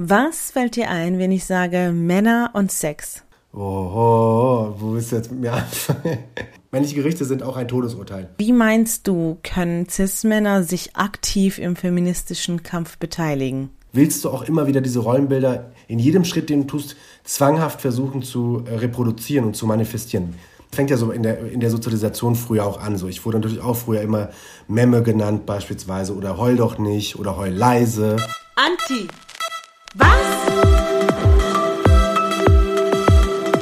Was fällt dir ein, wenn ich sage Männer und Sex? Oh, oh, wo willst du jetzt mit mir anfangen? Männliche Gerichte sind auch ein Todesurteil. Wie meinst du, können Cis-Männer sich aktiv im feministischen Kampf beteiligen? Willst du auch immer wieder diese Rollenbilder in jedem Schritt, den du tust, zwanghaft versuchen zu äh, reproduzieren und zu manifestieren? Fängt ja so in der, in der Sozialisation früher auch an. So, ich wurde natürlich auch früher immer Memme genannt beispielsweise oder heul doch nicht oder heul leise. Anti was?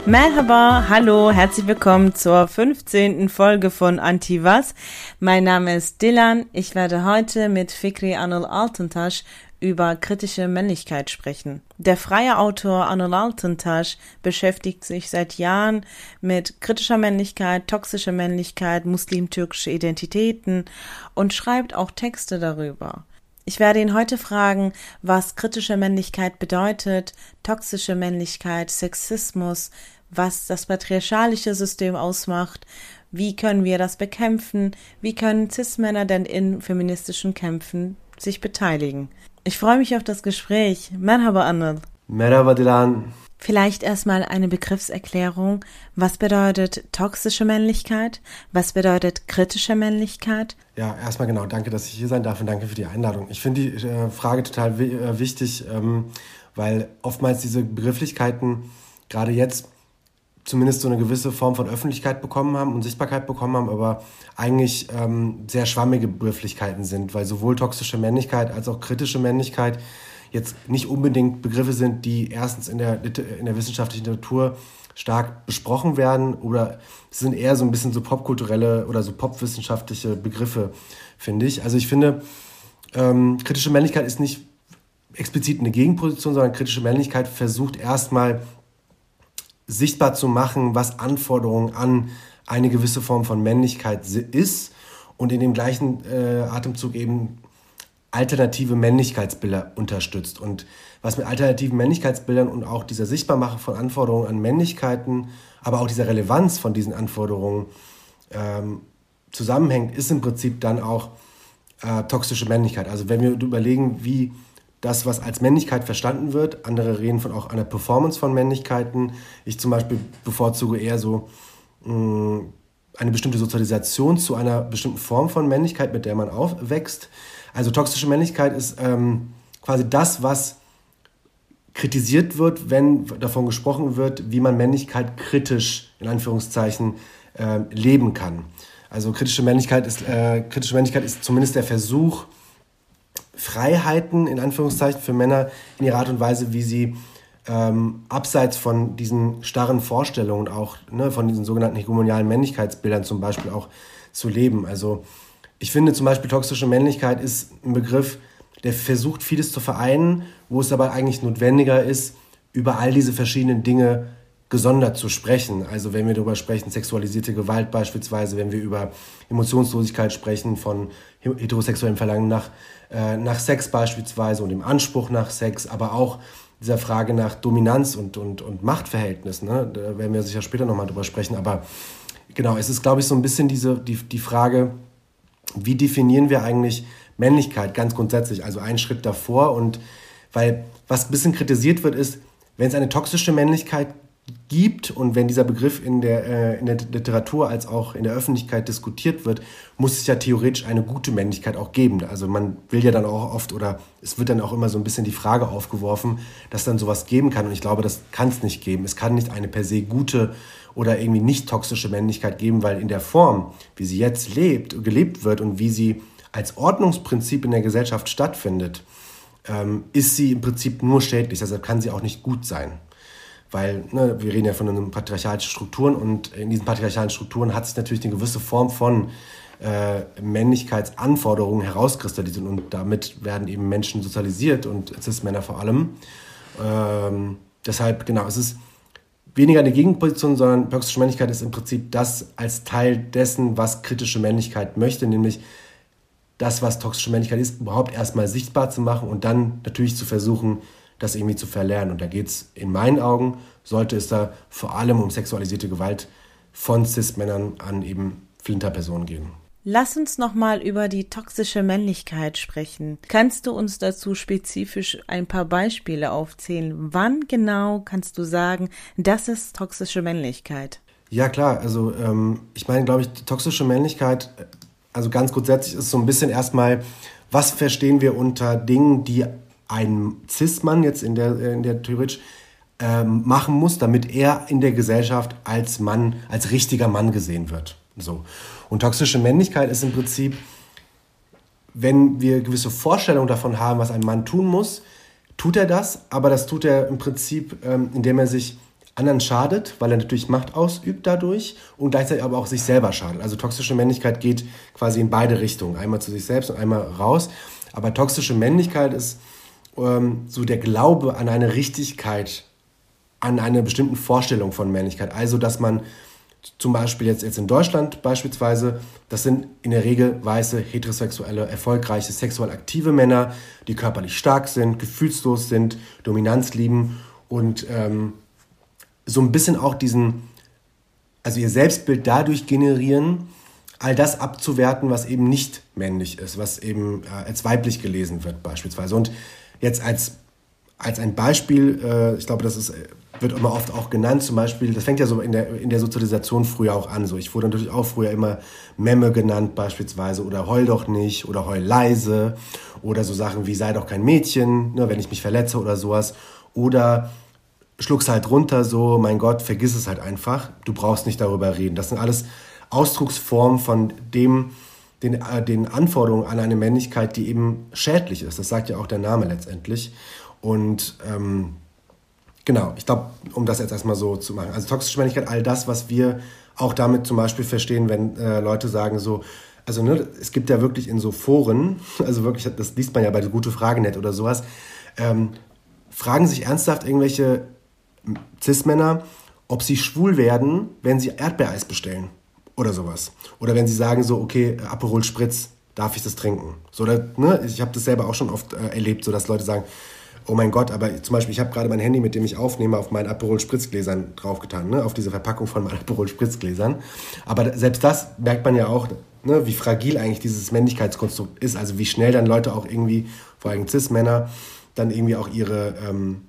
Merhaba, hallo, herzlich willkommen zur 15. Folge von Anti Was. Mein Name ist Dylan. Ich werde heute mit Fikri Anul Altuntasch über kritische Männlichkeit sprechen. Der freie Autor Anul Altuntasch beschäftigt sich seit Jahren mit kritischer Männlichkeit, toxischer Männlichkeit, muslim-türkische Identitäten und schreibt auch Texte darüber. Ich werde ihn heute fragen, was kritische Männlichkeit bedeutet, toxische Männlichkeit, Sexismus, was das patriarchalische System ausmacht, wie können wir das bekämpfen, wie können Cis-Männer denn in feministischen Kämpfen sich beteiligen. Ich freue mich auf das Gespräch. Merhaba Anil. Merhaba Dilan. Vielleicht erstmal eine Begriffserklärung. Was bedeutet toxische Männlichkeit? Was bedeutet kritische Männlichkeit? Ja, erstmal genau. Danke, dass ich hier sein darf und danke für die Einladung. Ich finde die äh, Frage total äh, wichtig, ähm, weil oftmals diese Begrifflichkeiten gerade jetzt zumindest so eine gewisse Form von Öffentlichkeit bekommen haben und Sichtbarkeit bekommen haben, aber eigentlich ähm, sehr schwammige Begrifflichkeiten sind, weil sowohl toxische Männlichkeit als auch kritische Männlichkeit jetzt nicht unbedingt Begriffe sind, die erstens in der, in der wissenschaftlichen Literatur stark besprochen werden oder sind eher so ein bisschen so popkulturelle oder so popwissenschaftliche Begriffe, finde ich. Also ich finde, ähm, kritische Männlichkeit ist nicht explizit eine Gegenposition, sondern kritische Männlichkeit versucht erstmal sichtbar zu machen, was Anforderungen an eine gewisse Form von Männlichkeit ist und in dem gleichen äh, Atemzug eben alternative Männlichkeitsbilder unterstützt. Und was mit alternativen Männlichkeitsbildern und auch dieser Sichtbarmache von Anforderungen an Männlichkeiten, aber auch dieser Relevanz von diesen Anforderungen ähm, zusammenhängt, ist im Prinzip dann auch äh, toxische Männlichkeit. Also wenn wir überlegen, wie das, was als Männlichkeit verstanden wird, andere reden von auch einer Performance von Männlichkeiten. Ich zum Beispiel bevorzuge eher so mh, mm, eine bestimmte Sozialisation zu einer bestimmten Form von Männlichkeit, mit der man aufwächst. Also toxische Männlichkeit ist ähm, quasi das, was kritisiert wird, wenn davon gesprochen wird, wie man Männlichkeit kritisch, in Anführungszeichen, äh, leben kann. Also kritische Männlichkeit, ist, äh, kritische Männlichkeit ist zumindest der Versuch, Freiheiten, in Anführungszeichen, für Männer in ihrer Art und Weise, wie sie ähm, abseits von diesen starren Vorstellungen, auch ne, von diesen sogenannten hegemonialen Männlichkeitsbildern zum Beispiel auch zu leben. Also ich finde zum Beispiel toxische Männlichkeit ist ein Begriff, der versucht vieles zu vereinen, wo es aber eigentlich notwendiger ist, über all diese verschiedenen Dinge gesondert zu sprechen. Also wenn wir darüber sprechen, sexualisierte Gewalt beispielsweise, wenn wir über Emotionslosigkeit sprechen, von heterosexuellem Verlangen nach, äh, nach Sex beispielsweise und dem Anspruch nach Sex, aber auch dieser Frage nach Dominanz und, und, und Machtverhältnis. Ne? Da werden wir sicher später nochmal drüber sprechen. Aber genau, es ist, glaube ich, so ein bisschen diese, die, die Frage, wie definieren wir eigentlich Männlichkeit ganz grundsätzlich, also einen Schritt davor und weil was ein bisschen kritisiert wird, ist, wenn es eine toxische Männlichkeit gibt und wenn dieser Begriff in der, äh, in der Literatur als auch in der Öffentlichkeit diskutiert wird, muss es ja theoretisch eine gute Männlichkeit auch geben. Also man will ja dann auch oft oder es wird dann auch immer so ein bisschen die Frage aufgeworfen, dass dann sowas geben kann und ich glaube, das kann es nicht geben. Es kann nicht eine per se gute oder irgendwie nicht toxische Männlichkeit geben, weil in der Form, wie sie jetzt lebt, gelebt wird und wie sie als Ordnungsprinzip in der Gesellschaft stattfindet, ähm, ist sie im Prinzip nur schädlich. Deshalb kann sie auch nicht gut sein. Weil ne, wir reden ja von einem patriarchalischen Strukturen und in diesen patriarchalen Strukturen hat sich natürlich eine gewisse Form von äh, Männlichkeitsanforderungen herauskristallisiert und damit werden eben Menschen sozialisiert und Cis-Männer vor allem. Ähm, deshalb, genau, es ist weniger eine Gegenposition, sondern toxische Männlichkeit ist im Prinzip das als Teil dessen, was kritische Männlichkeit möchte, nämlich das, was toxische Männlichkeit ist, überhaupt erstmal sichtbar zu machen und dann natürlich zu versuchen, das irgendwie zu verlernen. Und da geht es in meinen Augen, sollte es da vor allem um sexualisierte Gewalt von Cis-Männern an eben Flinterpersonen gehen. Lass uns nochmal über die toxische Männlichkeit sprechen. Kannst du uns dazu spezifisch ein paar Beispiele aufzählen? Wann genau kannst du sagen, das ist toxische Männlichkeit? Ja, klar. Also ähm, ich meine, glaube ich, toxische Männlichkeit, also ganz grundsätzlich ist so ein bisschen erstmal, was verstehen wir unter Dingen, die ein Cis-Mann jetzt in der, in der theoretisch ähm, machen muss, damit er in der Gesellschaft als Mann, als richtiger Mann gesehen wird. So. Und toxische Männlichkeit ist im Prinzip, wenn wir gewisse Vorstellungen davon haben, was ein Mann tun muss, tut er das, aber das tut er im Prinzip, ähm, indem er sich anderen schadet, weil er natürlich Macht ausübt dadurch und gleichzeitig aber auch sich selber schadet. Also toxische Männlichkeit geht quasi in beide Richtungen, einmal zu sich selbst und einmal raus. Aber toxische Männlichkeit ist ähm, so der Glaube an eine Richtigkeit, an eine bestimmte Vorstellung von Männlichkeit. Also, dass man zum Beispiel jetzt, jetzt in Deutschland beispielsweise, das sind in der Regel weiße, heterosexuelle, erfolgreiche, sexuell aktive Männer, die körperlich stark sind, gefühlslos sind, Dominanz lieben und ähm, so ein bisschen auch diesen, also ihr Selbstbild dadurch generieren, all das abzuwerten, was eben nicht männlich ist, was eben äh, als weiblich gelesen wird beispielsweise. Und jetzt als, als ein Beispiel, äh, ich glaube, das ist wird immer oft auch genannt, zum Beispiel, das fängt ja so in der, in der Sozialisation früher auch an. So. Ich wurde natürlich auch früher immer Memme genannt beispielsweise oder heul doch nicht oder heul leise oder so Sachen wie sei doch kein Mädchen, ne, wenn ich mich verletze oder sowas. Oder schluck's halt runter, so, mein Gott, vergiss es halt einfach, du brauchst nicht darüber reden. Das sind alles Ausdrucksformen von dem, den, äh, den Anforderungen an eine Männlichkeit, die eben schädlich ist. Das sagt ja auch der Name letztendlich. Und ähm, Genau, ich glaube, um das jetzt erstmal so zu machen. Also toxische Männlichkeit, all das, was wir auch damit zum Beispiel verstehen, wenn äh, Leute sagen so, also ne, es gibt ja wirklich in so Foren, also wirklich, das liest man ja bei Gute Fragenet oder sowas, ähm, fragen sich ernsthaft irgendwelche Cis-Männer, ob sie schwul werden, wenn sie Erdbeereis bestellen oder sowas. Oder wenn sie sagen so, okay, Aperol Spritz, darf ich das trinken? So, oder, ne, ich habe das selber auch schon oft äh, erlebt, so dass Leute sagen, oh mein Gott, aber zum Beispiel, ich habe gerade mein Handy, mit dem ich aufnehme, auf meinen Aperol Spritzgläsern draufgetan, ne? auf diese Verpackung von meinen Aperol Spritzgläsern. Aber selbst das merkt man ja auch, ne? wie fragil eigentlich dieses Männlichkeitskonstrukt ist. Also wie schnell dann Leute auch irgendwie, vor allem Cis-Männer, dann irgendwie auch ihre, ähm,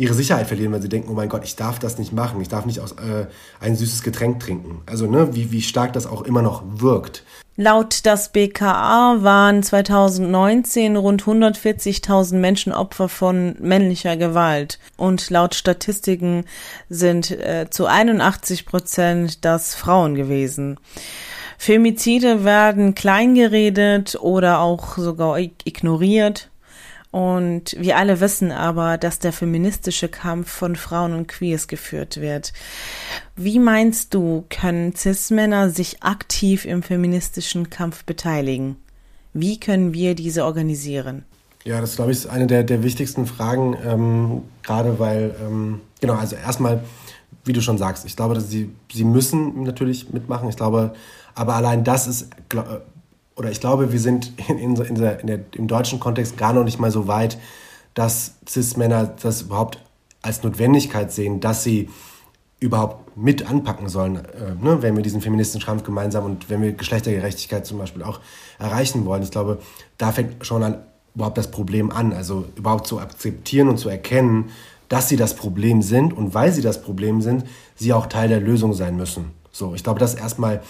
ihre Sicherheit verlieren, weil sie denken, oh mein Gott, ich darf das nicht machen, ich darf nicht aus, äh, ein süßes Getränk trinken. Also ne, wie, wie stark das auch immer noch wirkt. Laut das BKA waren 2019 rund 140.000 Menschen Opfer von männlicher Gewalt und laut Statistiken sind äh, zu 81 Prozent das Frauen gewesen. Femizide werden kleingeredet oder auch sogar ignoriert. Und wir alle wissen aber, dass der feministische Kampf von Frauen und Queers geführt wird. Wie meinst du, können Cis-Männer sich aktiv im feministischen Kampf beteiligen? Wie können wir diese organisieren? Ja, das glaube ich ist eine der, der wichtigsten Fragen, ähm, gerade weil, ähm, genau, also erstmal, wie du schon sagst, ich glaube, dass sie, sie müssen natürlich mitmachen. Ich glaube, aber allein das ist, glaub, oder ich glaube, wir sind in, in, in, der, in der, im deutschen Kontext gar noch nicht mal so weit, dass Cis-Männer das überhaupt als Notwendigkeit sehen, dass sie überhaupt mit anpacken sollen, äh, ne, wenn wir diesen feministischen Kampf gemeinsam und wenn wir Geschlechtergerechtigkeit zum Beispiel auch erreichen wollen. Ich glaube, da fängt schon an, überhaupt das Problem an, also überhaupt zu akzeptieren und zu erkennen, dass sie das Problem sind und weil sie das Problem sind, sie auch Teil der Lösung sein müssen. So, ich glaube, das erstmal,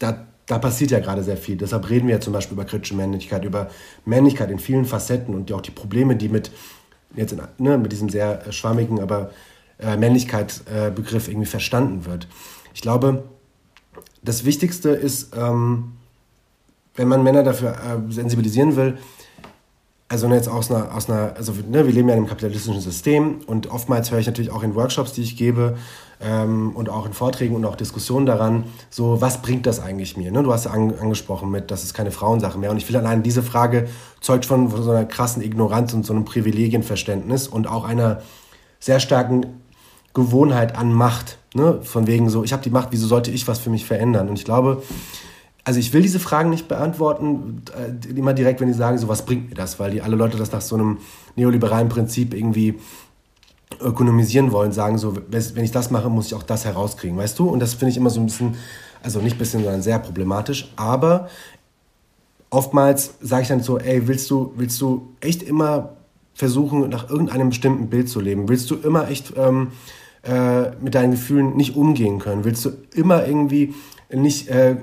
da, da passiert ja gerade sehr viel. Deshalb reden wir ja zum Beispiel über kritische Männlichkeit, über Männlichkeit in vielen Facetten und auch die Probleme, die mit, jetzt in, ne, mit diesem sehr schwammigen, aber äh, Männlichkeit-Begriff äh, irgendwie verstanden wird. Ich glaube, das Wichtigste ist, ähm, wenn man Männer dafür äh, sensibilisieren will, also jetzt aus einer, aus einer also ne, wir leben ja in einem kapitalistischen System und oftmals höre ich natürlich auch in Workshops, die ich gebe, ähm, und auch in Vorträgen und auch Diskussionen daran, so was bringt das eigentlich mir? Ne? Du hast ja an, angesprochen mit, das ist keine Frauensache mehr. Und ich will allein diese Frage zeugt von, von so einer krassen Ignoranz und so einem Privilegienverständnis und auch einer sehr starken Gewohnheit an Macht. Ne? Von wegen so, ich habe die Macht, wieso sollte ich was für mich verändern? Und ich glaube, also ich will diese Fragen nicht beantworten, äh, immer direkt, wenn die sagen, so was bringt mir das, weil die alle Leute das nach so einem neoliberalen Prinzip irgendwie ökonomisieren wollen, sagen so, wenn ich das mache, muss ich auch das herauskriegen, weißt du? Und das finde ich immer so ein bisschen, also nicht ein bisschen, sondern sehr problematisch. Aber oftmals sage ich dann so, ey, willst du, willst du echt immer versuchen, nach irgendeinem bestimmten Bild zu leben? Willst du immer echt ähm, äh, mit deinen Gefühlen nicht umgehen können? Willst du immer irgendwie nicht äh,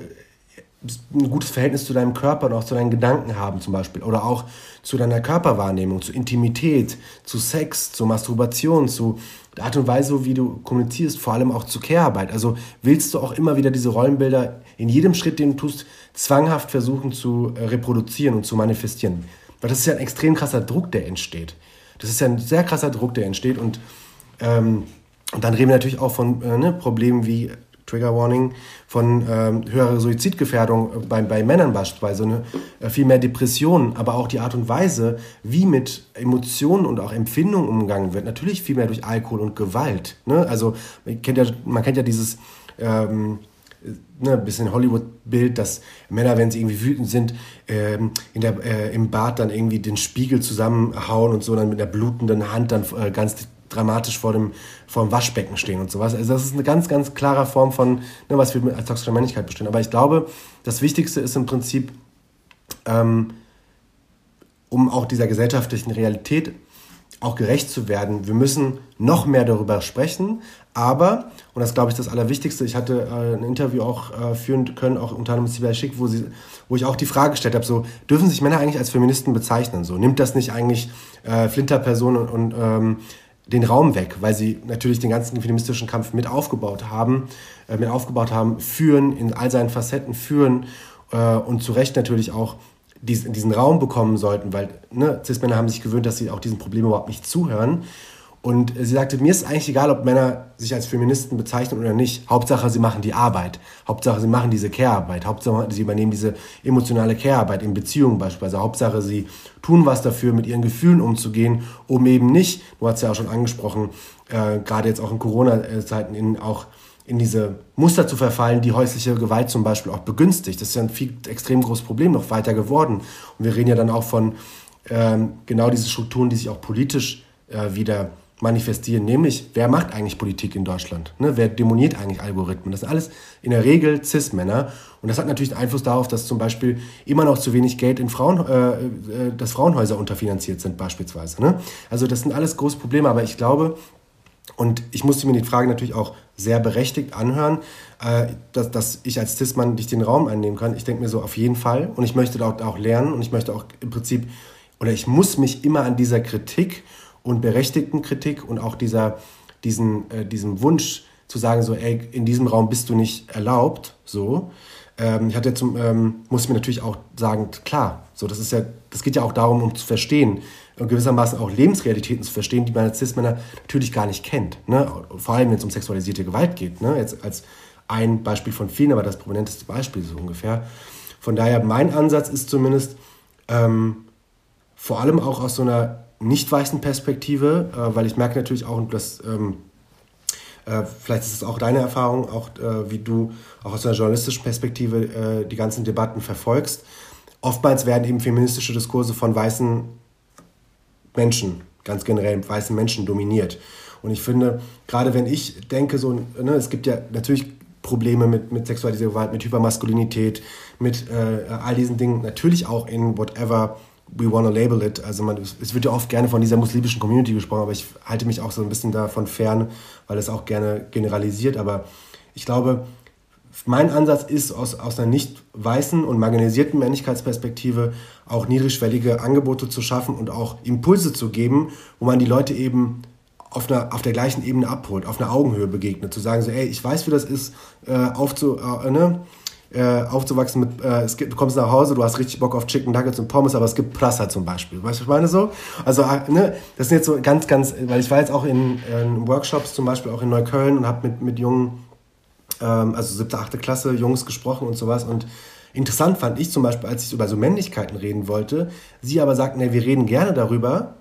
ein gutes Verhältnis zu deinem Körper und auch zu deinen Gedanken haben zum Beispiel? Oder auch zu deiner Körperwahrnehmung, zu Intimität, zu Sex, zu Masturbation, zu der Art und Weise, wie du kommunizierst, vor allem auch zur Care-Arbeit. Also willst du auch immer wieder diese Rollenbilder in jedem Schritt, den du tust, zwanghaft versuchen zu reproduzieren und zu manifestieren. Weil das ist ja ein extrem krasser Druck, der entsteht. Das ist ja ein sehr krasser Druck, der entsteht. Und, ähm, und dann reden wir natürlich auch von äh, ne, Problemen wie Trigger Warning, von ähm, höherer Suizidgefährdung bei, bei Männern beispielsweise, ne? Äh, viel mehr Depressionen, aber auch die Art und Weise, wie mit Emotionen und auch Empfindungen umgegangen wird, natürlich viel mehr durch Alkohol und Gewalt. Ne? Also man kennt ja, man kennt ja dieses ähm, ne, bisschen Hollywood-Bild, dass Männer, wenn sie irgendwie wütend sind, ähm, in der, äh, im Bad dann irgendwie den Spiegel zusammenhauen und so dann mit einer blutenden Hand dann äh, ganz dramatisch vor dem, vor dem Waschbecken stehen und sowas. Also das ist eine ganz, ganz klare Form von, ne, was wir als toxische Männlichkeit bestehen. Aber ich glaube, das Wichtigste ist im Prinzip, ähm, um auch dieser gesellschaftlichen Realität auch gerecht zu werden, wir müssen noch mehr darüber sprechen, aber, und das glaube ich das Allerwichtigste, ich hatte äh, ein Interview auch äh, führen können, auch unter anderem mit Sibel Schick, wo, sie, wo ich auch die Frage gestellt habe, so, dürfen sich Männer eigentlich als Feministen bezeichnen? So, nimmt das nicht eigentlich äh, Flinterpersonen und, ähm, den Raum weg, weil sie natürlich den ganzen feministischen Kampf mit aufgebaut haben, äh, mit aufgebaut haben, führen, in all seinen Facetten führen äh, und zu Recht natürlich auch diesen, diesen Raum bekommen sollten, weil ne, Cis-Männer haben sich gewöhnt, dass sie auch diesen Problemen überhaupt nicht zuhören. Und sie sagte, mir ist eigentlich egal, ob Männer sich als Feministen bezeichnen oder nicht. Hauptsache, sie machen die Arbeit. Hauptsache, sie machen diese Care-Arbeit. Hauptsache, sie übernehmen diese emotionale Care-Arbeit in Beziehungen beispielsweise. Hauptsache, sie tun was dafür, mit ihren Gefühlen umzugehen, um eben nicht, du hast ja auch schon angesprochen, äh, gerade jetzt auch in Corona-Zeiten, in, auch in diese Muster zu verfallen, die häusliche Gewalt zum Beispiel auch begünstigt. Das ist ja ein viel extrem großes Problem noch weiter geworden. Und wir reden ja dann auch von ähm, genau diesen Strukturen, die sich auch politisch äh, wieder manifestieren, nämlich wer macht eigentlich Politik in Deutschland? Ne? Wer demoniert eigentlich Algorithmen? Das sind alles in der Regel Cis-Männer und das hat natürlich Einfluss darauf, dass zum Beispiel immer noch zu wenig Geld in Frauen, äh, äh, dass Frauenhäuser unterfinanziert sind beispielsweise. Ne? Also das sind alles große Probleme, aber ich glaube, und ich musste mir die Frage natürlich auch sehr berechtigt anhören, äh, dass, dass ich als Cis-Mann nicht den Raum einnehmen kann. Ich denke mir so auf jeden Fall und ich möchte dort auch lernen und ich möchte auch im Prinzip, oder ich muss mich immer an dieser Kritik und berechtigten Kritik und auch dieser, diesen, äh, diesem Wunsch zu sagen, so, ey, in diesem Raum bist du nicht erlaubt, so. Ähm, ich hatte zum, ähm, muss mir natürlich auch sagen, klar, so, das ist ja, das geht ja auch darum, um zu verstehen und gewissermaßen auch Lebensrealitäten zu verstehen, die man als Cis-Männer natürlich gar nicht kennt. Ne? Vor allem, wenn es um sexualisierte Gewalt geht. Ne? Jetzt als ein Beispiel von vielen, aber das prominenteste Beispiel so ungefähr. Von daher, mein Ansatz ist zumindest, ähm, vor allem auch aus so einer nicht weißen Perspektive, äh, weil ich merke natürlich auch, dass ähm, äh, vielleicht ist es auch deine Erfahrung, auch äh, wie du auch aus einer journalistischen Perspektive äh, die ganzen Debatten verfolgst. Oftmals werden eben feministische Diskurse von weißen Menschen, ganz generell weißen Menschen dominiert. Und ich finde, gerade wenn ich denke, so, ne, es gibt ja natürlich Probleme mit, mit sexualisierter Gewalt, mit Hypermaskulinität, mit äh, all diesen Dingen, natürlich auch in whatever we wanna label it. Also man, es wird ja oft gerne von dieser muslimischen Community gesprochen, aber ich halte mich auch so ein bisschen davon fern, weil es auch gerne generalisiert. Aber ich glaube, mein Ansatz ist, aus, aus einer nicht weißen und marginalisierten Männlichkeitsperspektive auch niedrigschwellige Angebote zu schaffen und auch Impulse zu geben, wo man die Leute eben auf, einer, auf der gleichen Ebene abholt, auf einer Augenhöhe begegnet. Zu sagen so, ey, ich weiß, wie das ist, äh, aufzu, äh, ne? Äh, aufzuwachsen mit, äh, es gibt, du kommst nach Hause, du hast richtig Bock auf Chicken Nuggets und Pommes, aber es gibt Prasser zum Beispiel. Weißt du, was ich meine so? Also, äh, ne, das sind jetzt so ganz, ganz, weil ich war jetzt auch in, in Workshops zum Beispiel auch in Neukölln und habe mit, mit jungen, ähm, also siebte, achte Klasse, Jungs gesprochen und sowas und Interessant fand ich zum Beispiel, als ich über so Männlichkeiten reden wollte, sie aber sagten, nee, wir reden gerne darüber,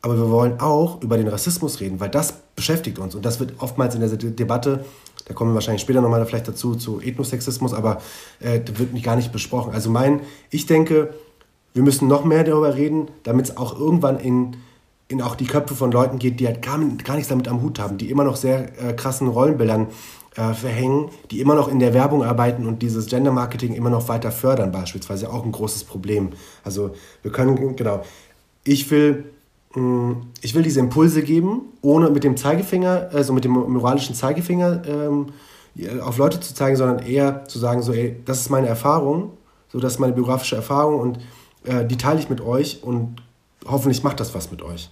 aber wir wollen auch über den Rassismus reden, weil das beschäftigt uns. Und das wird oftmals in der Debatte da kommen wir wahrscheinlich später nochmal vielleicht dazu, zu Ethnosexismus, aber äh, wird gar nicht besprochen. Also mein, ich denke, wir müssen noch mehr darüber reden, damit es auch irgendwann in, in auch die Köpfe von Leuten geht, die halt gar, gar nichts damit am Hut haben, die immer noch sehr äh, krassen Rollenbildern äh, verhängen, die immer noch in der Werbung arbeiten und dieses Gender Marketing immer noch weiter fördern, beispielsweise auch ein großes Problem. Also wir können, genau, ich will, ich will diese Impulse geben, ohne mit dem Zeigefinger, also mit dem moralischen Zeigefinger ähm, auf Leute zu zeigen, sondern eher zu sagen, so, ey, das ist meine Erfahrung, so, das ist meine biografische Erfahrung und äh, die teile ich mit euch und hoffentlich macht das was mit euch.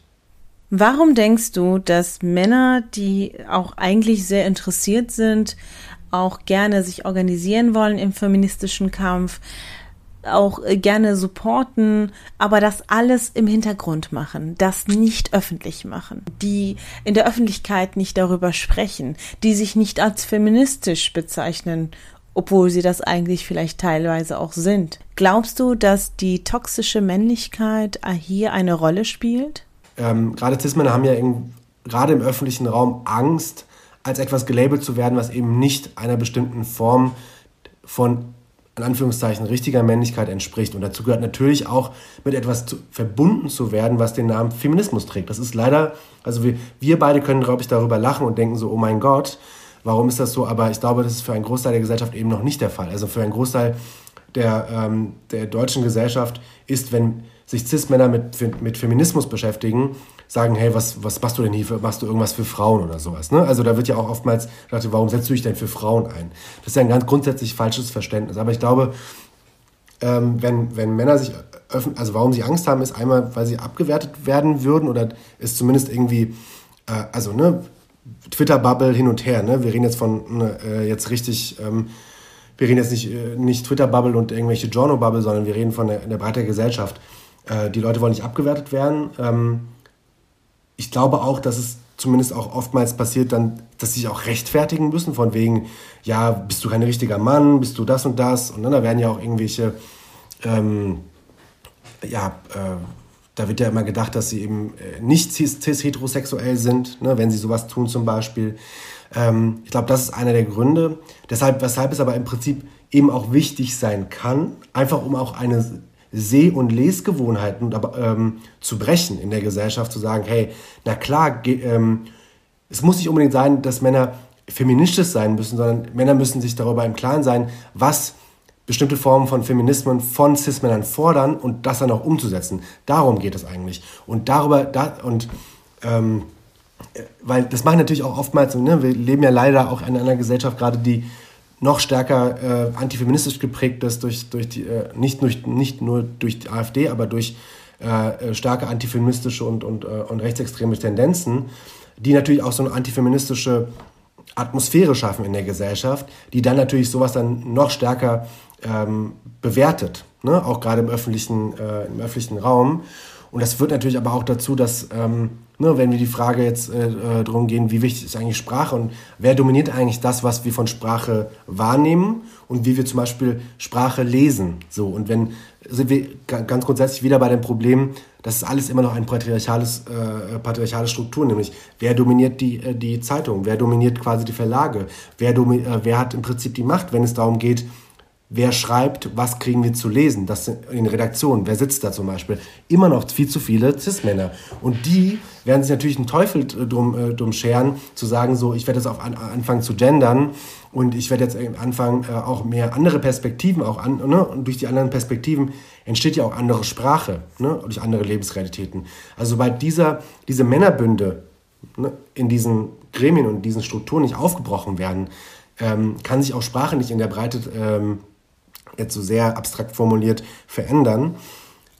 Warum denkst du, dass Männer, die auch eigentlich sehr interessiert sind, auch gerne sich organisieren wollen im feministischen Kampf, auch gerne supporten, aber das alles im Hintergrund machen, das nicht öffentlich machen, die in der Öffentlichkeit nicht darüber sprechen, die sich nicht als feministisch bezeichnen, obwohl sie das eigentlich vielleicht teilweise auch sind. Glaubst du, dass die toxische Männlichkeit hier eine Rolle spielt? ähm, gerade Cis-Männer haben ja in, gerade im öffentlichen Raum Angst, als etwas gelabelt zu werden, was eben nicht einer bestimmten Form von in Anführungszeichen richtiger Männlichkeit entspricht. Und dazu gehört natürlich auch mit etwas zu, verbunden zu werden, was den Namen Feminismus trägt. Das ist leider, also wir, wir beide können, glaube ich, darüber lachen und denken so, oh mein Gott, warum ist das so? Aber ich glaube, das ist für einen Großteil der Gesellschaft eben noch nicht der Fall. Also für einen Großteil der, ähm, der deutschen Gesellschaft ist, wenn sich Cis-Männer mit, mit Feminismus beschäftigen, sagen, hey, was, was machst du denn hier, für, machst du irgendwas für Frauen oder sowas. Ne? Also da wird ja auch oftmals gedacht, warum setzt du dich denn für Frauen ein? Das ist ja ein ganz grundsätzlich falsches Verständnis. Aber ich glaube, ähm, wenn, wenn Männer sich öffnen, also warum sie Angst haben, ist einmal, weil sie abgewertet werden würden oder ist zumindest irgendwie, äh, also ne, Twitter-Bubble hin und her. Ne? Wir reden jetzt von ne, äh, jetzt richtig... Ähm, wir reden jetzt nicht, äh, nicht Twitter-Bubble und irgendwelche Journal-Bubble, sondern wir reden von der, der breiten Gesellschaft. Äh, die Leute wollen nicht abgewertet werden. Ähm, ich glaube auch, dass es zumindest auch oftmals passiert dann, dass sie sich auch rechtfertigen müssen, von wegen, ja, bist du kein richtiger Mann, bist du das und das. Und dann da werden ja auch irgendwelche, ähm, ja, äh, da wird ja immer gedacht, dass sie eben äh, nicht cis-heterosexuell sind, ne, wenn sie sowas tun zum Beispiel. Ähm, ich glaube, das ist einer der Gründe, deshalb, weshalb es aber im Prinzip eben auch wichtig sein kann, einfach um auch eine Seh- und Lesgewohnheiten ähm, zu brechen in der Gesellschaft, zu sagen, hey, na klar, ähm, es muss nicht unbedingt sein, dass Männer feministisch sein müssen, sondern Männer müssen sich darüber im Klaren sein, was bestimmte Formen von Feminismen von Cis-Männern fordern und das dann auch umzusetzen. Darum geht es eigentlich. Und darüber, da, und ähm, weil das machen natürlich auch oftmals, ne, wir leben ja leider auch in einer Gesellschaft gerade, die noch stärker äh, antifeministisch geprägt ist, durch, durch die, äh, nicht, durch, nicht nur durch die AfD, aber durch äh, äh, starke antifeministische und, und, äh, und rechtsextreme Tendenzen, die natürlich auch so eine antifeministische Atmosphäre schaffen in der Gesellschaft, die dann natürlich sowas dann noch stärker ähm, bewertet, ne? auch gerade im öffentlichen, äh, im öffentlichen Raum. Und das führt natürlich aber auch dazu, dass ähm, ne, wenn wir die Frage jetzt äh, äh, darum gehen, wie wichtig ist eigentlich Sprache und wer dominiert eigentlich das, was wir von Sprache wahrnehmen und wie wir zum Beispiel Sprache lesen. So, und wenn sind wir ganz grundsätzlich wieder bei dem Problem, das ist alles immer noch ein patriarchales, äh, patriarchale Struktur, nämlich wer dominiert die, äh, die Zeitung, wer dominiert quasi die Verlage, wer, äh, wer hat im Prinzip die Macht, wenn es darum geht, wer schreibt, was kriegen wir zu lesen, das in Redaktionen, wer sitzt da zum Beispiel, immer noch viel zu viele Cis-Männer. Und die werden sich natürlich einen Teufel drum, äh, drum scheren, zu sagen, so, ich werde jetzt auch an, anfangen zu gendern und ich werde jetzt anfangen, äh, auch mehr andere Perspektiven auch an, ne? und durch die anderen Perspektiven entsteht ja auch andere Sprache, ne? durch andere Lebensrealitäten. Also sobald dieser, diese Männerbünde ne, in diesen Gremien und diesen Strukturen nicht aufgebrochen werden, ähm, kann sich auch Sprache nicht in der Breite ähm, jetzt so sehr abstrakt formuliert, verändern.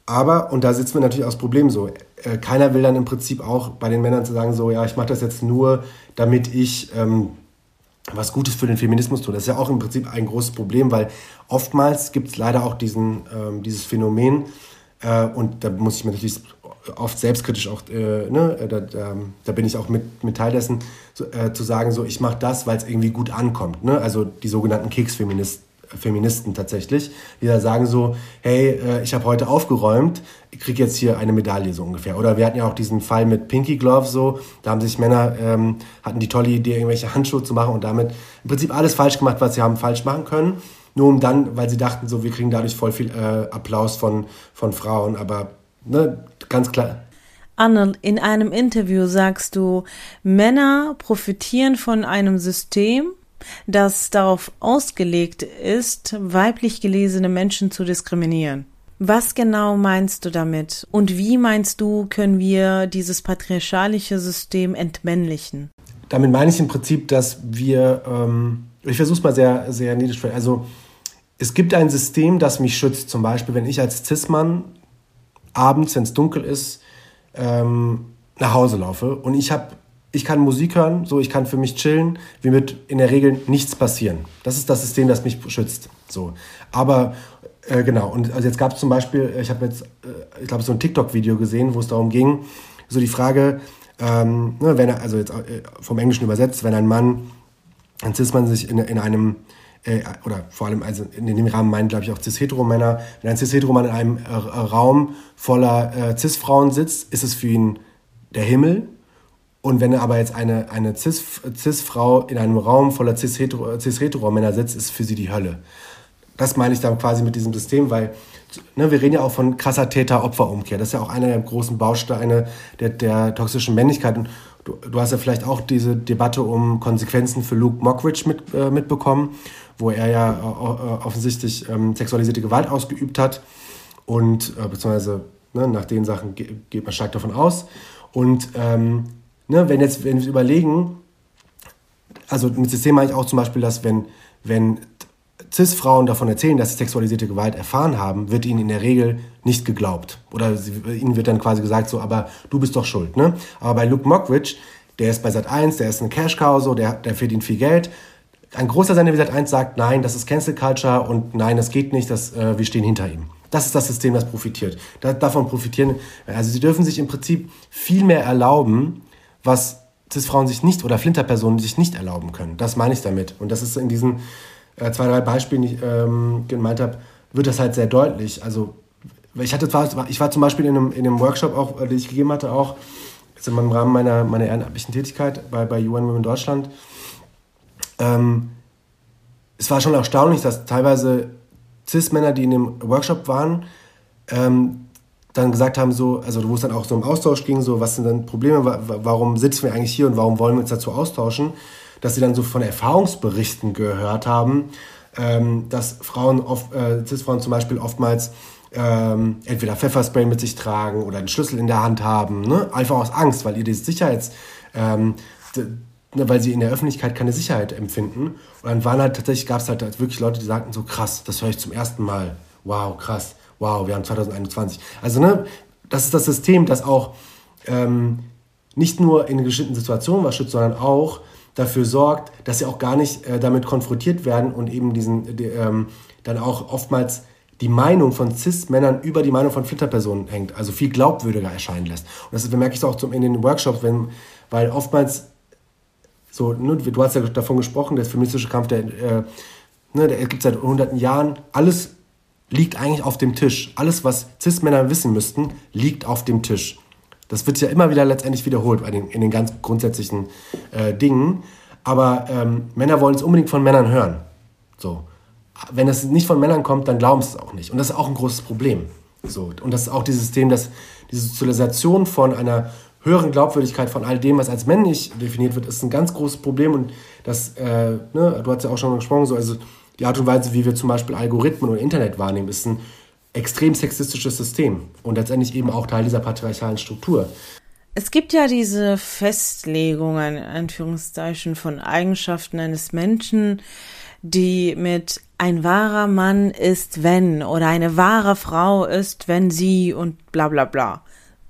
Aber, und da sitzen wir natürlich auch das Problem so, äh, keiner will dann im Prinzip auch bei den Männern zu sagen, so, ja, ich mache das jetzt nur, damit ich ähm, was Gutes für den Feminismus tue. Das ist ja auch im Prinzip ein großes Problem, weil oftmals gibt es leider auch diesen, ähm, dieses Phänomen, äh, und da muss ich mir natürlich oft selbstkritisch auch, äh, ne, da, da, da, bin ich auch mit, mit Teil dessen, so, äh, zu sagen, so, ich mache das, weil es irgendwie gut ankommt. Ne? Also die sogenannten Keksfeministen Feministen tatsächlich, die da sagen so, hey, äh, ich habe heute aufgeräumt, ich kriege jetzt hier eine Medaille so ungefähr. Oder wir hatten ja auch diesen Fall mit Pinky Glove so, da haben sich Männer, ähm, hatten die tolle Idee, irgendwelche Handschuhe zu machen und damit im Prinzip alles falsch gemacht, was sie haben falsch machen können. Nur um dann, weil sie dachten so, wir kriegen dadurch voll viel äh, Applaus von, von Frauen, aber ne, ganz klar. Anne, in einem Interview sagst du, Männer profitieren von einem System, das darauf ausgelegt ist, weiblich gelesene Menschen zu diskriminieren. Was genau meinst du damit? Und wie meinst du, können wir dieses patriarchalische System entmännlichen? Damit meine ich im Prinzip, dass wir, ähm, ich versuche es mal sehr, sehr niedrig, also es gibt ein System, das mich schützt. Zum Beispiel, wenn ich als Cis-Mann abends, wenn es dunkel ist, ähm, nach Hause laufe und ich habe ich kann Musik hören, so ich kann für mich chillen, wie wird in der Regel nichts passieren. Das ist das System, das mich schützt. So, aber äh, genau. Und also jetzt gab es zum Beispiel, ich habe jetzt, äh, ich glaube so ein TikTok-Video gesehen, wo es darum ging, so die Frage, ähm, ne, wenn er, also jetzt äh, vom Englischen übersetzt, wenn ein Mann, ein Cis-Mann sich in, in einem äh, oder vor allem also in dem Rahmen meinen, glaube ich, auch Cis-Hetero-Männer, wenn ein Cis-Hetero-Mann in einem äh, Raum voller äh, Cis-Frauen sitzt, ist es für ihn der Himmel und wenn aber jetzt eine, eine Cis-Frau in einem Raum voller Cis-Hetero-Männer sitzt, ist für sie die Hölle. Das meine ich dann quasi mit diesem System, weil ne, wir reden ja auch von krasser Täter-Opfer-Umkehr. Das ist ja auch einer der großen Bausteine der, der toxischen Männlichkeit. Und du, du hast ja vielleicht auch diese Debatte um Konsequenzen für Luke Mockridge mit, äh, mitbekommen, wo er ja äh, offensichtlich ähm, sexualisierte Gewalt ausgeübt hat. Und äh, beziehungsweise ne, nach den Sachen geht man stark davon aus. Und ähm, ne, wenn jetzt, wenn wir überlegen, also mit System meine ich auch zum Beispiel, dass wenn, wenn Cis-Frauen davon erzählen, dass sie sexualisierte Gewalt erfahren haben, wird ihnen in der Regel nicht geglaubt. Oder sie, ihnen wird dann quasi gesagt, so, aber du bist doch schuld. Ne? Aber bei Luke Mockridge, der ist bei Sat 1, der ist ein Cash-Cow, so, der, der verdient viel Geld. Ein großer Sender wie Sat 1 sagt, nein, das ist Cancel Culture und nein, das geht nicht, das, äh, wir stehen hinter ihm. Das ist das System, das profitiert. Da, davon profitieren, also sie dürfen sich im Prinzip viel mehr erlauben, was Cis-Frauen sich nicht oder Flinterpersonen sich nicht erlauben können. Das meine ich damit. Und das ist in diesen äh, zwei, drei Beispielen, die ich ähm, gemeint habe, wird das halt sehr deutlich. Also ich hatte zwar, ich war zum Beispiel in einem, in einem Workshop auch, den ich gegeben hatte, auch im Rahmen meiner, meiner ehrenamtlichen Tätigkeit bei, bei UN Women Deutschland. Ähm, es war schon erstaunlich, dass teilweise Cis-Männer, die in dem Workshop waren, ähm, dann gesagt haben, so, also wo es dann auch so im Austausch ging, so, was sind denn Probleme, warum sitzen wir eigentlich hier und warum wollen wir uns dazu austauschen, dass sie dann so von Erfahrungsberichten gehört haben, ähm, dass Frauen, oft, äh, Cis-Frauen zum Beispiel oftmals ähm, entweder Pfefferspray mit sich tragen oder einen Schlüssel in der Hand haben, ne? einfach aus Angst, weil ihr die Sicherheits, ähm, ne, weil sie in der Öffentlichkeit keine Sicherheit empfinden. Und dann waren halt tatsächlich, gab es halt wirklich Leute, die sagten so, krass, das höre ich zum ersten Mal. Wow, krass wow, wir haben 2021. Also, ne, das ist das System, das auch ähm, nicht nur in bestimmten Situationen was schützt, sondern auch dafür sorgt, dass sie auch gar nicht äh, damit konfrontiert werden und eben diesen, die, ähm, dann auch oftmals die Meinung von Cis-Männern über die Meinung von Filterpersonen hängt, also viel glaubwürdiger erscheinen lässt. Und das merke ich auch zum, in den Workshops, wenn, weil oftmals so, ne, du hast ja davon gesprochen, der feministische Kampf, der, äh, ne, der gibt seit hunderten Jahren, alles liegt eigentlich auf dem Tisch. Alles, was Cis-Männer wissen müssten, liegt auf dem Tisch. Das wird ja immer wieder letztendlich wiederholt den, in den ganz grundsätzlichen äh, Dingen. Aber ähm, Männer wollen es unbedingt von Männern hören. So. Wenn es nicht von Männern kommt, dann glauben sie es auch nicht. Und das ist auch ein großes Problem. So. Und das ist auch dieses System, dass diese Sozialisation von einer höheren Glaubwürdigkeit von all dem, was als männlich definiert wird, ist ein ganz großes Problem. Und das, äh, ne, du hast ja auch schon gesprochen, so, also die Art und Weise, wie wir zum Beispiel Algorithmen und Internet wahrnehmen, ist ein extrem sexistisches System und letztendlich eben auch Teil dieser patriarchalen Struktur. Es gibt ja diese Festlegungen, Anführungszeichen, von Eigenschaften eines Menschen, die mit ein wahrer Mann ist, wenn oder eine wahre Frau ist, wenn sie und bla bla bla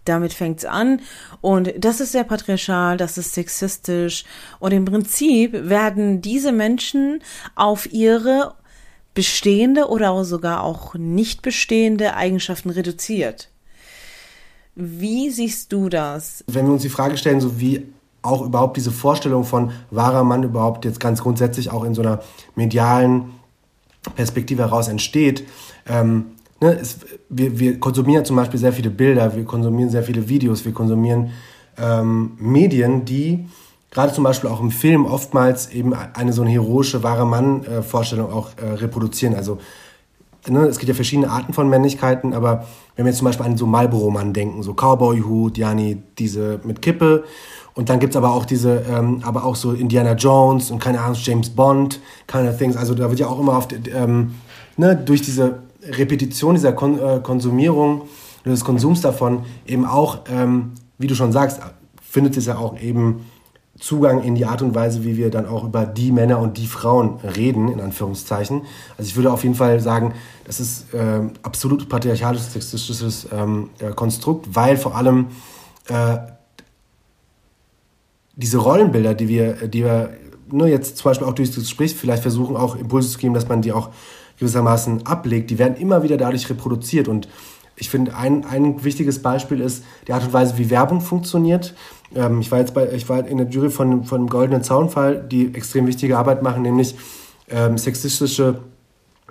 damit fängt's an und das ist sehr patriarchal, das ist sexistisch und im Prinzip werden diese Menschen auf ihre bestehende oder sogar auch nicht bestehende Eigenschaften reduziert. Wie siehst du das? Wenn wir uns die Frage stellen, so wie auch überhaupt diese Vorstellung von wahrer Mann überhaupt jetzt ganz grundsätzlich auch in so einer medialen Perspektive heraus entsteht, ähm, ne, es, wir, wir konsumieren zum Beispiel sehr viele Bilder, wir konsumieren sehr viele Videos, wir konsumieren ähm, Medien, die gerade zum Beispiel auch im Film oftmals eben eine so eine heroische, wahre Mann-Vorstellung auch äh, reproduzieren. Also ne, es gibt ja verschiedene Arten von Männlichkeiten, aber wenn wir jetzt zum Beispiel an so Marlboro-Mann denken, so Cowboy-Hut, Jani, diese mit Kippe Und dann gibt es aber auch diese, ähm, aber auch so Indiana Jones und keine Ahnung, James Bond, kind of things. Also da wird ja auch immer auf, ähm, ne, durch diese Repetition dieser Kon äh, Konsumierung, des Konsums davon eben auch, ähm, wie du schon sagst, findet es ja auch eben Zugang in die Art und Weise, wie wir dann auch über die Männer und die Frauen reden, in Anführungszeichen. Also ich würde auf jeden Fall sagen, das ist äh, absolut patriarchalisches, sexistisches ähm, äh, Konstrukt, weil vor allem äh, diese Rollenbilder, die wir, die wir nur jetzt zum Beispiel auch durch das Gespräch vielleicht versuchen, auch Impulse zu geben, dass man die auch gewissermaßen ablegt, die werden immer wieder dadurch reproduziert. Und ich finde, ein, ein wichtiges Beispiel ist die Art und Weise, wie Werbung funktioniert. Ähm, ich war jetzt bei, ich war in der Jury von, von dem Goldenen Zaunfall, die extrem wichtige Arbeit machen, nämlich ähm, sexistische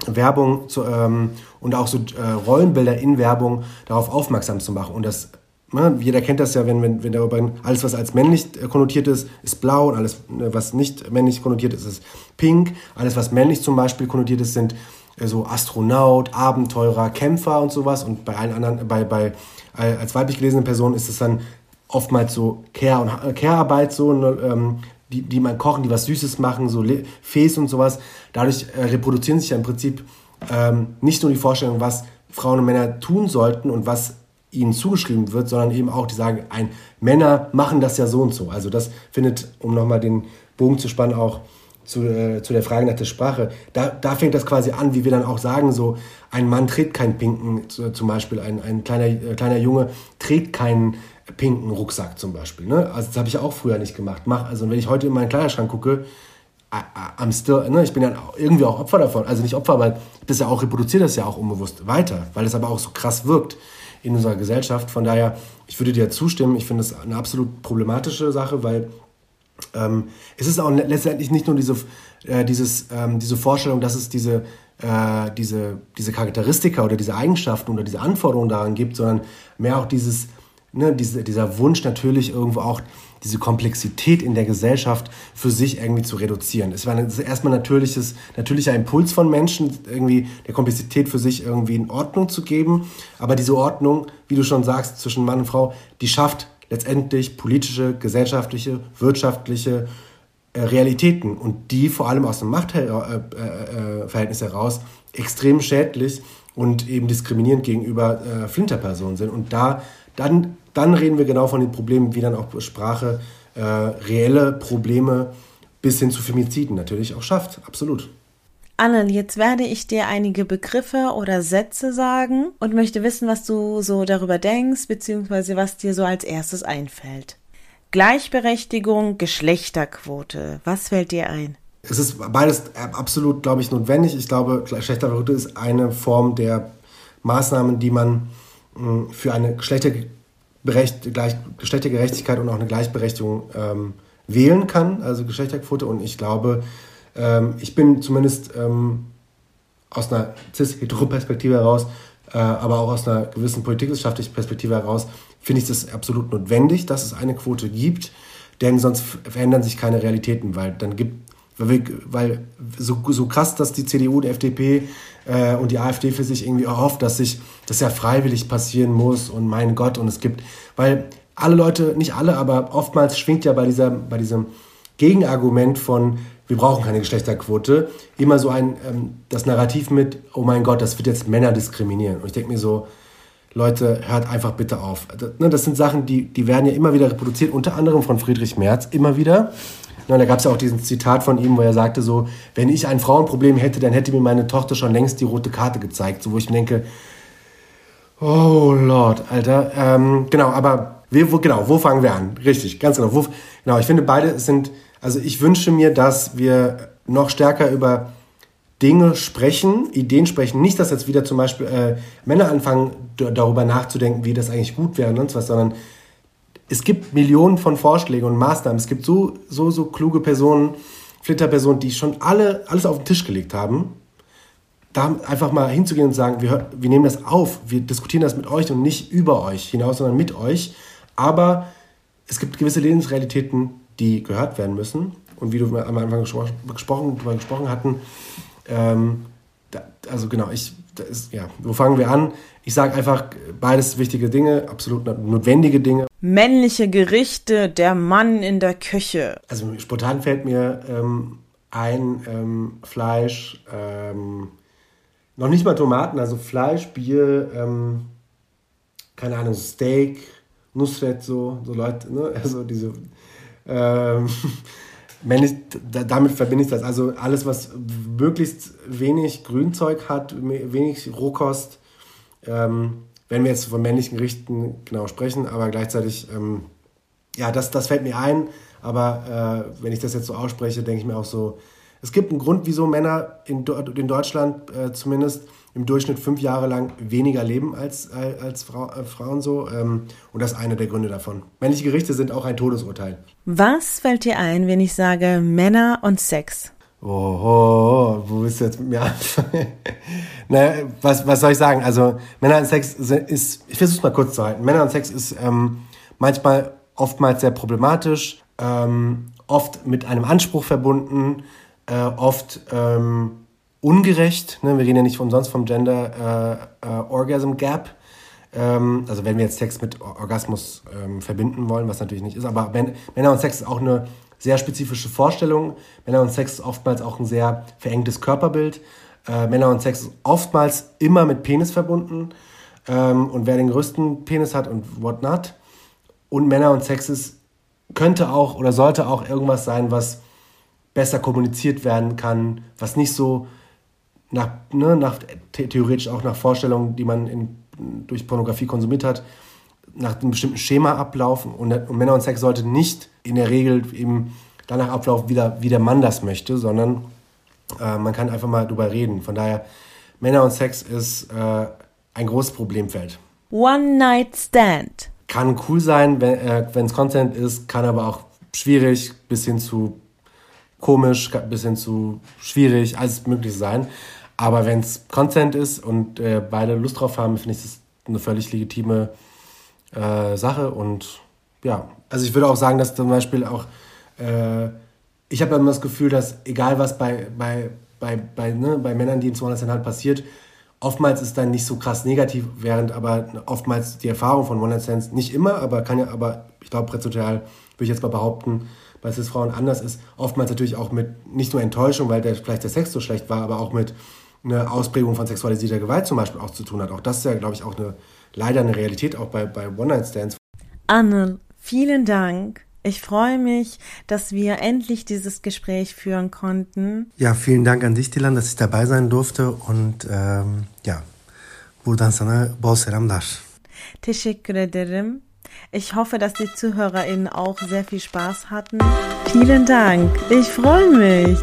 Werbung zu, ähm, und auch so äh, Rollenbilder in Werbung darauf aufmerksam zu machen. Und das, ne, jeder kennt das ja, wenn, wenn, wenn darüber alles, was als männlich äh, konnotiert ist, ist blau und alles, ne, was nicht männlich konnotiert ist, ist pink. Alles, was männlich zum Beispiel konnotiert ist, sind äh, so Astronaut, Abenteurer, Kämpfer und sowas. Und bei allen anderen, bei, bei äh, als weiblich gelesene Person ist es dann oftmals so Care- und äh, Care-Arbeit, so, ne, ähm, die, die man kochen, die was Süßes machen, so Fes und sowas. Dadurch äh, reproduzieren sich ja im Prinzip ähm, nicht nur die Vorstellung, was Frauen und Männer tun sollten und was ihnen zugeschrieben wird, sondern eben auch, die sagen, ein, Männer machen das ja so und so. Also das findet, um nochmal den Bogen zu spannen, auch zu, äh, zu der Frage nach der Sprache, da, da fängt das quasi an, wie wir dann auch sagen, so ein Mann trägt keinen pinken, zum Beispiel ein, ein kleiner, äh, kleiner Junge trägt keinen pinken Rucksack zum Beispiel. Ne? Also das habe ich auch früher nicht gemacht. Mach, also wenn ich heute in meinen Kleiderschrank gucke, I'm still, ne, ich bin ja irgendwie auch Opfer davon. Also nicht Opfer, aber das ja auch reproduziert das ja auch unbewusst weiter, weil es aber auch so krass wirkt in unserer Gesellschaft. Von daher, ich würde dir zustimmen. Ich finde es eine absolut problematische Sache, weil ähm, es ist auch letztendlich nicht nur diese, äh, dieses, ähm, diese Vorstellung, dass es diese, äh, diese, diese Charakteristika oder diese Eigenschaften oder diese Anforderungen daran gibt, sondern mehr auch dieses, ne, diese, dieser Wunsch natürlich irgendwo auch diese Komplexität in der Gesellschaft für sich irgendwie zu reduzieren. Es war erstmal natürliches, natürlicher Impuls von Menschen, irgendwie der Komplexität für sich irgendwie in Ordnung zu geben. Aber diese Ordnung, wie du schon sagst, zwischen Mann und Frau, die schafft letztendlich politische, gesellschaftliche, wirtschaftliche äh, Realitäten und die vor allem aus dem Machtverhältnis äh, äh, heraus extrem schädlich und eben diskriminierend gegenüber äh, Flinterpersonen sind. Und da dann, dann reden wir genau von den Problemen, wie dann auch Sprache äh, reelle Probleme bis hin zu Femiziden natürlich auch schafft. Absolut. Anne, jetzt werde ich dir einige Begriffe oder Sätze sagen und möchte wissen, was du so darüber denkst, beziehungsweise was dir so als erstes einfällt. Gleichberechtigung, Geschlechterquote. Was fällt dir ein? Es ist beides absolut, glaube ich, notwendig. Ich glaube, Geschlechterquote ist eine Form der Maßnahmen, die man hm, für eine Geschlechtergerechtigkeit und auch eine Gleichberechtigung ähm, wählen kann, also Geschlechterquote. Und ich glaube, ähm, ich bin zumindest ähm, aus einer cis-hetero-Perspektive heraus, äh, aber auch aus einer gewissen politikwissenschaftlichen Perspektive heraus, finde ich das absolut notwendig, dass es eine Quote gibt, denn sonst verändern sich keine Realitäten, weil dann gibt, weil, wir, weil so, so krass, dass die CDU, die FDP äh, und die AfD für sich irgendwie erhofft, dass sich das ja freiwillig passieren muss und mein Gott und es gibt, weil alle Leute, nicht alle, aber oftmals schwingt ja bei, dieser, bei diesem Gegenargument von wir brauchen keine Geschlechterquote, immer so ein, ähm, das Narrativ mit, oh mein Gott, das wird jetzt Männer diskriminieren. Und ich denke mir so, Leute, hört einfach bitte auf. Das, ne, das sind Sachen, die, die werden ja immer wieder reproduziert, unter anderem von Friedrich Merz, immer wieder. Und da gab es ja auch diesen Zitat von ihm, wo er sagte so, wenn ich ein Frauenproblem hätte, dann hätte mir meine Tochter schon längst die rote Karte gezeigt. So, wo ich mir denke, oh Lord, Alter. Ähm, genau, aber wir, wo, genau, wo fangen wir an? Richtig, ganz genau. Wo, genau, ich finde, beide sind also ich wünsche mir, dass wir noch stärker über Dinge sprechen, Ideen sprechen. Nicht, dass jetzt wieder zum Beispiel äh, Männer anfangen, darüber nachzudenken, wie das eigentlich gut wäre und sonst was, sondern es gibt Millionen von Vorschlägen und Maßnahmen. Es gibt so, so, so kluge Personen, Flitterpersonen, die schon alle, alles auf den Tisch gelegt haben. Da einfach mal hinzugehen und sagen, wir, wir nehmen das auf, wir diskutieren das mit euch und nicht über euch hinaus, sondern mit euch. Aber es gibt gewisse Lebensrealitäten, die gehört werden müssen. Und wie du am Anfang gesprochen, darüber gesprochen hatten, ähm, da, also genau, ich, ist, ja, wo fangen wir an? Ich sage einfach, beides wichtige Dinge, absolut notwendige Dinge. Männliche Gerichte, der Mann in der Küche. Also spontan fällt mir ähm, ein ähm, Fleisch, ähm, noch nicht mal Tomaten, also Fleisch, Bier, ähm, keine Ahnung, Steak, Nusret, so, so Leute, ne? Also diese ähm, männlich, damit verbinde ich das. Also alles, was möglichst wenig Grünzeug hat, wenig Rohkost, ähm, wenn wir jetzt von männlichen Gerichten genau sprechen, aber gleichzeitig, ähm, ja, das, das fällt mir ein, aber äh, wenn ich das jetzt so ausspreche, denke ich mir auch so, es gibt einen Grund, wieso Männer in, in Deutschland äh, zumindest im Durchschnitt fünf Jahre lang weniger leben als, als, Frau, äh, Frauen so. Ähm, und das ist einer der Gründe davon. Männliche Gerichte sind auch ein Todesurteil. Was fällt dir ein, wenn ich sage Männer und Sex? Oh, oh, oh wo bist du jetzt mit mir anfangen? naja, was, was soll ich sagen? Also Männer und Sex ist, ich versuche es mal kurz zu halten. Männer und Sex ist ähm, manchmal, oftmals sehr problematisch, ähm, oft mit einem Anspruch verbunden, äh, oft ähm, ungerecht. Ne? Wir reden ja nicht umsonst vom Gender äh, äh, Orgasm Gap. Ähm, also wenn wir jetzt Sex mit Orgasmus ähm, verbinden wollen, was natürlich nicht ist. Aber Männer und Sex ist auch eine sehr spezifische Vorstellung. Männer und Sex ist oftmals auch ein sehr verengtes Körperbild. Äh, Männer und Sex ist oftmals immer mit Penis verbunden. Ähm, und wer den größten Penis hat und whatnot. Und Männer und Sex ist, könnte auch oder sollte auch irgendwas sein, was besser kommuniziert werden kann, was nicht so nach, ne, nach theoretisch auch nach Vorstellungen, die man in, durch Pornografie konsumiert hat, nach einem bestimmten Schema ablaufen. Und, und, Männer und Sex sollte nicht in der Regel eben danach ablaufen, wie der, wie der Mann das möchte, sondern äh, man kann einfach mal drüber reden. Von daher, Männer und Sex ist äh, ein großes Problemfeld. One Night Stand. Kann cool sein, wenn es äh, Content ist, kann aber auch schwierig bis hin zu komisch, bis hin zu schwierig, alles möglich sein. Aber wenn es Content ist und äh, beide Lust drauf haben, finde ich das eine völlig legitime äh, Sache. Und ja, also ich würde auch sagen, dass zum Beispiel auch, äh, ich habe immer das Gefühl, dass egal was bei, bei, bei, bei, ne, bei Männern, die in 200 halt passiert, oftmals ist dann nicht so krass negativ, während aber oftmals die Erfahrung von One Sense, nicht immer, aber kann ja, aber ich glaube, prätotal würde ich jetzt mal behaupten, bei Cis-Frauen anders ist, oftmals natürlich auch mit nicht nur Enttäuschung, weil der, vielleicht der Sex so schlecht war, aber auch mit eine Ausprägung von sexualisierter Gewalt zum Beispiel auch zu tun hat. Auch das ist ja, glaube ich, auch eine, leider eine Realität, auch bei, bei One-Night-Stands. Anne, vielen Dank. Ich freue mich, dass wir endlich dieses Gespräch führen konnten. Ja, vielen Dank an dich, Dilan, dass ich dabei sein durfte und ähm, ja, buradan sana bol selamlar. Teşekkür ederim. Ich hoffe, dass die ZuhörerInnen auch sehr viel Spaß hatten. Vielen Dank. Ich freue mich.